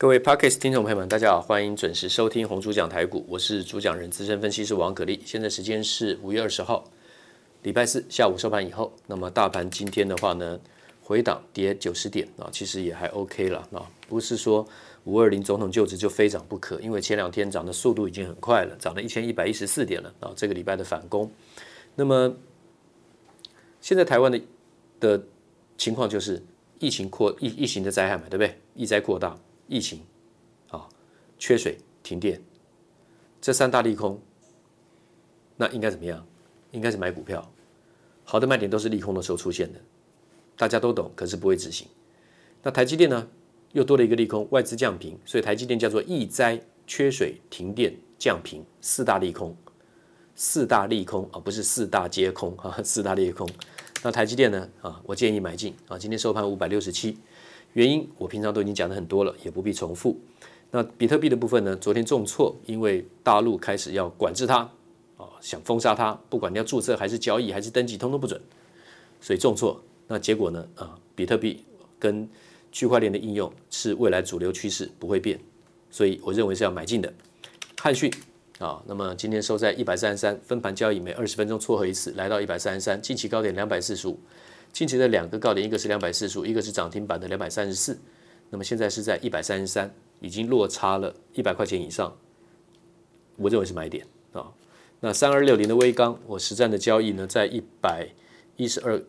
各位 parkas 听众朋友们，大家好，欢迎准时收听红主讲台股，我是主讲人资深分析师王可立。现在时间是五月二十号，礼拜四下午收盘以后，那么大盘今天的话呢，回档跌九十点啊，其实也还 OK 了啊，不是说五二零总统就职就非涨不可，因为前两天涨的速度已经很快了，涨了一千一百一十四点了啊，这个礼拜的反攻。那么现在台湾的的情况就是疫情扩疫疫情的灾害嘛，对不对？疫灾扩大。疫情，啊，缺水、停电，这三大利空，那应该怎么样？应该是买股票，好的卖点都是利空的时候出现的，大家都懂，可是不会执行。那台积电呢，又多了一个利空，外资降评，所以台积电叫做易灾、缺水、停电、降评四大利空，四大利空啊，不是四大皆空啊，四大利空。那台积电呢？啊，我建议买进啊，今天收盘五百六十七。原因我平常都已经讲得很多了，也不必重复。那比特币的部分呢？昨天重挫，因为大陆开始要管制它，啊，想封杀它，不管你要注册还是交易还是登记，通通不准，所以重挫。那结果呢？啊，比特币跟区块链的应用是未来主流趋势，不会变，所以我认为是要买进的。汉讯啊，那么今天收在一百三十三，分盘交易每二十分钟撮合一次，来到一百三十三，近期高点两百四十五。近期的两个高点，一个是两百四十五，一个是涨停板的两百三十四。那么现在是在一百三十三，已经落差了一百块钱以上，我认为是买点啊。那三二六零的威刚，我实战的交易呢，在一百一十二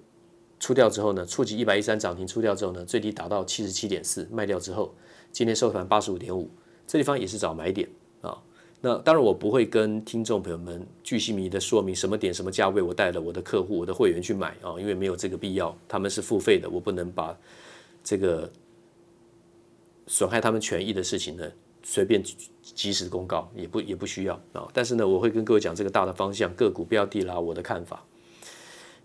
出掉之后呢，触及一百一三涨停出掉之后呢，最低达到七十七点四，卖掉之后，今天收盘八十五点五，这地方也是找买点啊。那当然，我不会跟听众朋友们巨细靡的说明什么点、什么价位，我带了我的客户、我的会员去买啊，因为没有这个必要，他们是付费的，我不能把这个损害他们权益的事情呢随便及时公告，也不也不需要啊。但是呢，我会跟各位讲这个大的方向、个股标的啦，我的看法。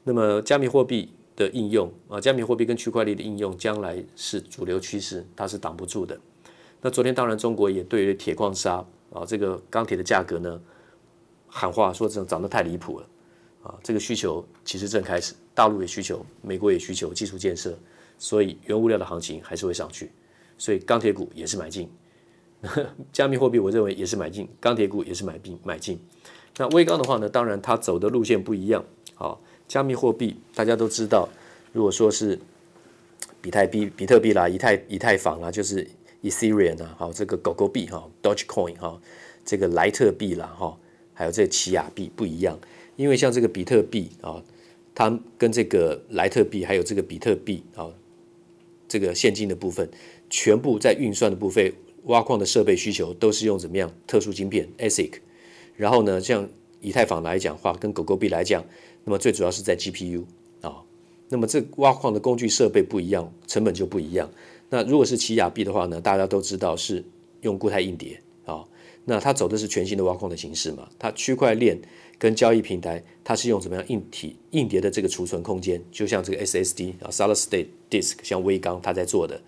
那么，加密货币的应用啊，加密货币跟区块链的应用，将来是主流趋势，它是挡不住的。那昨天当然，中国也对于铁矿砂。啊，这个钢铁的价格呢，喊话说这涨得太离谱了，啊，这个需求其实正开始，大陆也需求，美国也需求基础建设，所以原物料的行情还是会上去，所以钢铁股也是买进，加密货币我认为也是买进，钢铁股也是买进买进。那威刚的话呢，当然它走的路线不一样，啊，加密货币大家都知道，如果说是比特币、比特币啦、以太以太坊啦，就是。Ethereum 啊，好，这个狗狗币哈，Dogecoin 哈，这个莱特币啦哈，还有这奇亚币不一样，因为像这个比特币啊，它跟这个莱特币还有这个比特币啊，这个现金的部分，全部在运算的部分，挖矿的设备需求都是用怎么样特殊晶片 ASIC，然后呢，像以太坊来讲话，跟狗狗币来讲，那么最主要是在 GPU 啊，那么这挖矿的工具设备不一样，成本就不一样。那如果是奇亚币的话呢，大家都知道是用固态硬碟啊，那它走的是全新的挖矿的形式嘛，它区块链跟交易平台，它是用怎么样硬体硬碟的这个储存空间，就像这个 SSD 啊，Solid State Disk，像威刚它在做的，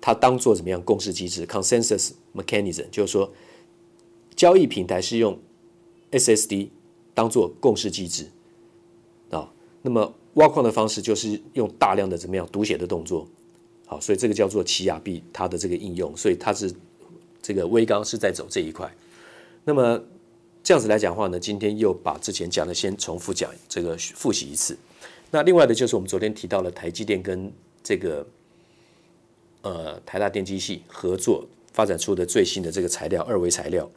它当做怎么样共识机制 Consensus Mechanism，就是说交易平台是用 SSD 当做共识机制啊，那么挖矿的方式就是用大量的怎么样读写的动作。好，所以这个叫做奇亚币，它的这个应用，所以它是这个威刚是在走这一块。那么这样子来讲的话呢，今天又把之前讲的先重复讲，这个复习一次。那另外的就是我们昨天提到了台积电跟这个呃台大电机系合作发展出的最新的这个材料二维材料。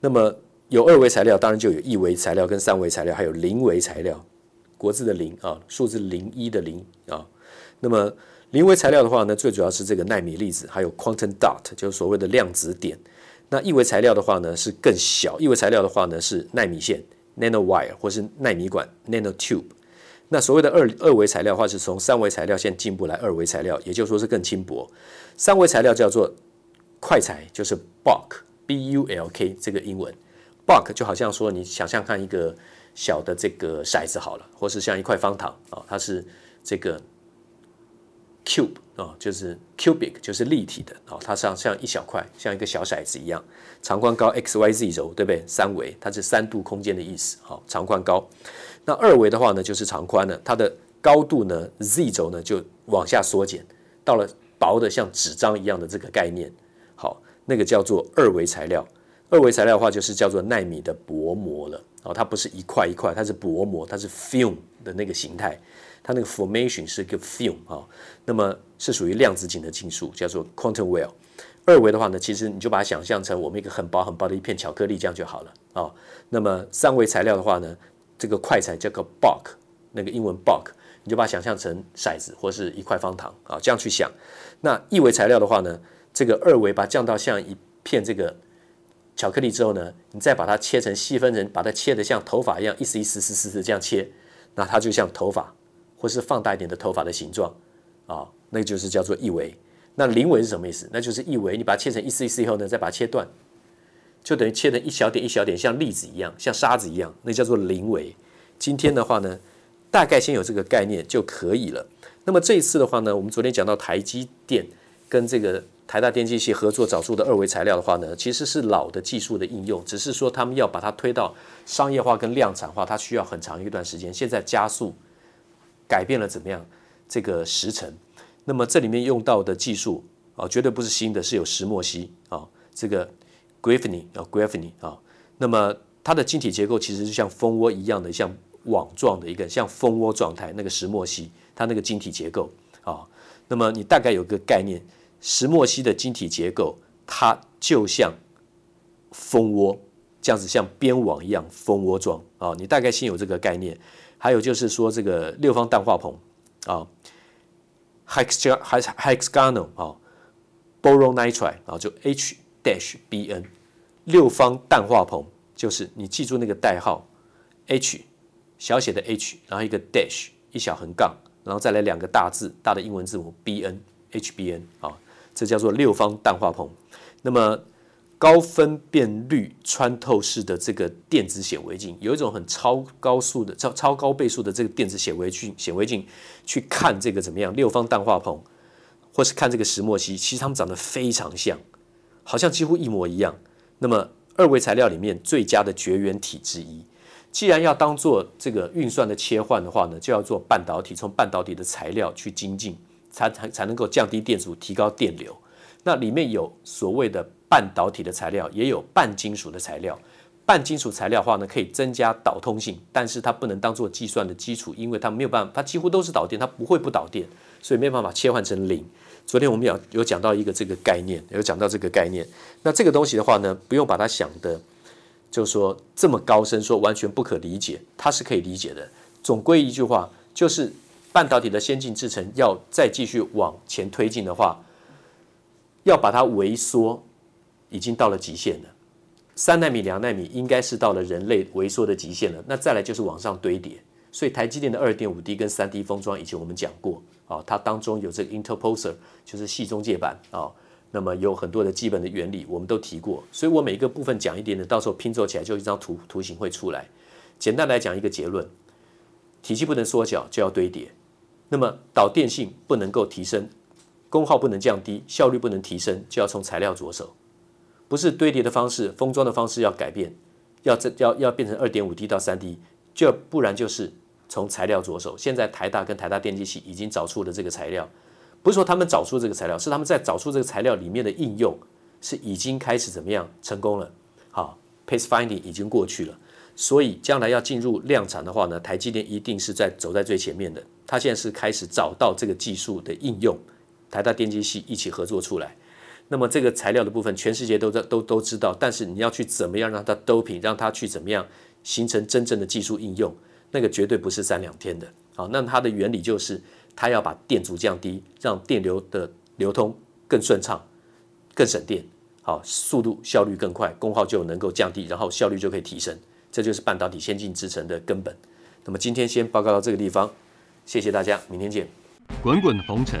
那么有二维材料，当然就有一维材料跟三维材料，还有零维材料，国字的零啊，数字零一的零啊。那么零维材料的话呢，最主要是这个奈米粒子，还有 quantum dot，就是所谓的量子点。那一维材料的话呢，是更小。一维材料的话呢，是纳米线 nanowire，或是纳米管 nanotube。那所谓的二二维材料的话，是从三维材料线进步来二维材料，也就是说是更轻薄。三维材料叫做快材，就是 bulk，b u l k 这个英文 bulk 就好像说你想象看一个小的这个骰子好了，或是像一块方糖啊、它是这个。Cube 啊，就是 cubic，就是立体的啊，它像像一小块，像一个小骰子一样，长宽高 x y z 轴，对不对？三维，它是三度空间的意思。好，长宽高。那二维的话呢，就是长宽了，它的高度呢，z 轴呢就往下缩减，到了薄的像纸张一样的这个概念。好，那个叫做二维材料。二维材料的话，就是叫做纳米的薄膜了。哦，它不是一块一块，它是薄膜，它是 film 的那个形态。它那个 formation 是一个 film 啊，那么是属于量子级的技术，叫做 quantum well。二维的话呢，其实你就把它想象成我们一个很薄很薄的一片巧克力，这样就好了啊。那么三维材料的话呢，这个块材叫个 bulk，那个英文 bulk，你就把它想象成骰子或是一块方糖啊，这样去想。那一维材料的话呢，这个二维把它降到像一片这个巧克力之后呢，你再把它切成细分成，把它切得像头发一样一丝一丝丝丝的这样切，那它就像头发。或是放大一点的头发的形状，啊，那个就是叫做一维。那零维是什么意思？那就是一维，你把它切成一丝一丝以后呢，再把它切断，就等于切成一小点一小点，像粒子一样，像沙子一样，那叫做零维。今天的话呢，大概先有这个概念就可以了。那么这一次的话呢，我们昨天讲到台积电跟这个台大电机系合作找出的二维材料的话呢，其实是老的技术的应用，只是说他们要把它推到商业化跟量产化，它需要很长一段时间。现在加速。改变了怎么样这个时程？那么这里面用到的技术啊，绝对不是新的，是有石墨烯啊，这个 graphene 啊 graphene 啊。那么它的晶体结构其实就像蜂窝一样的，像网状的一个像蜂窝状态。那个石墨烯它那个晶体结构啊，那么你大概有个概念，石墨烯的晶体结构它就像蜂窝这样子，像编网一样蜂窝状啊。你大概先有这个概念。还有就是说，这个六方氮化硼啊，hexagonal 啊，boron nitride 啊，就 H dash Bn，六方氮化硼就是你记住那个代号 H 小写的 H，然后一个 dash 一小横杠，然后再来两个大字大的英文字母 Bn HBN 啊，这叫做六方氮化硼。那么高分辨率穿透式的这个电子显微镜，有一种很超高速的、超超高倍数的这个电子显微镜，显微镜去看这个怎么样？六方氮化硼，或是看这个石墨烯，其实它们长得非常像，好像几乎一模一样。那么二维材料里面最佳的绝缘体之一，既然要当做这个运算的切换的话呢，就要做半导体，从半导体的材料去精进，才才才能够降低电阻，提高电流。那里面有所谓的。半导体的材料也有半金属的材料，半金属材料的话呢，可以增加导通性，但是它不能当做计算的基础，因为它没有办法，它几乎都是导电，它不会不导电，所以没办法切换成零。昨天我们有有讲到一个这个概念，有讲到这个概念。那这个东西的话呢，不用把它想的，就是说这么高深，说完全不可理解，它是可以理解的。总归一句话，就是半导体的先进制程要再继续往前推进的话，要把它萎缩。已经到了极限了，三纳米、两纳米应该是到了人类萎缩的极限了。那再来就是往上堆叠。所以台积电的二点五 D 跟三 D 封装，以前我们讲过啊，它当中有这个 interposer，就是矽中介板啊。那么有很多的基本的原理，我们都提过。所以我每一个部分讲一点点，到时候拼凑起来就一张图图形会出来。简单来讲一个结论：体积不能缩小就要堆叠。那么导电性不能够提升，功耗不能降低，效率不能提升，就要从材料着手。不是堆叠的方式，封装的方式要改变，要这要要变成二点五 D 到三 D，就不然就是从材料着手。现在台大跟台大电机系已经找出了这个材料，不是说他们找出这个材料，是他们在找出这个材料里面的应用是已经开始怎么样成功了。好，pace finding 已经过去了，所以将来要进入量产的话呢，台积电一定是在走在最前面的。他现在是开始找到这个技术的应用，台大电机系一起合作出来。那么这个材料的部分，全世界都在都都知道，但是你要去怎么样让它 doping，让它去怎么样形成真正的技术应用，那个绝对不是三两天的。好，那它的原理就是，它要把电阻降低，让电流的流通更顺畅、更省电，好，速度效率更快，功耗就能够降低，然后效率就可以提升，这就是半导体先进制程的根本。那么今天先报告到这个地方，谢谢大家，明天见。滚滚红尘，